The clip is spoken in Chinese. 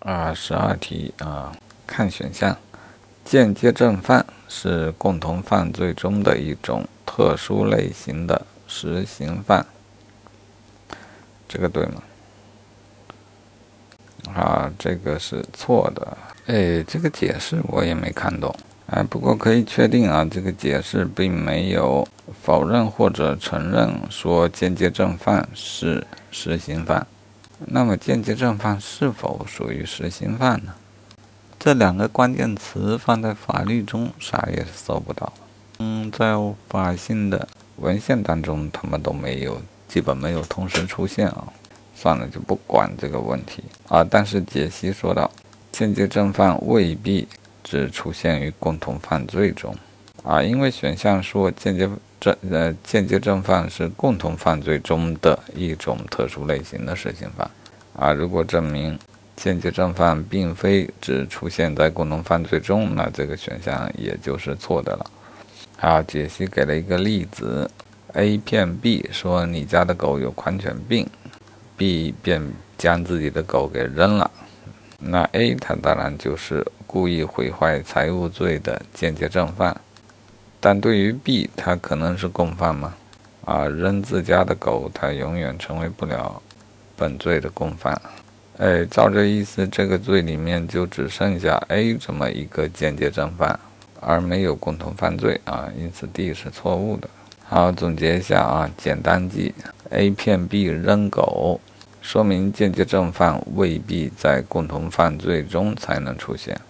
二，十二题啊，看选项，间接正犯是共同犯罪中的一种特殊类型的实行犯，这个对吗？啊，这个是错的。哎，这个解释我也没看懂。哎，不过可以确定啊，这个解释并没有否认或者承认说间接正犯是实行犯。那么间接正犯是否属于实行犯呢？这两个关键词放在法律中啥也搜不到。嗯，在法性的文献当中，他们都没有，基本没有同时出现啊。算了，就不管这个问题啊。但是解析说到，间接正犯未必只出现于共同犯罪中啊，因为选项说间接。正呃，间接正犯是共同犯罪中的一种特殊类型的实行犯啊。如果证明间接正犯并非只出现在共同犯罪中，那这个选项也就是错的了。好，解析给了一个例子：A 骗 B 说你家的狗有狂犬病，B 便将自己的狗给扔了。那 A 他当然就是故意毁坏财物罪的间接正犯。但对于 B，他可能是共犯吗？啊，扔自家的狗，他永远成为不了本罪的共犯。哎，照这意思，这个罪里面就只剩下 A 这么一个间接正犯，而没有共同犯罪啊，因此 D 是错误的。好，总结一下啊，简单记：A 骗 B 扔狗，说明间接正犯未必在共同犯罪中才能出现。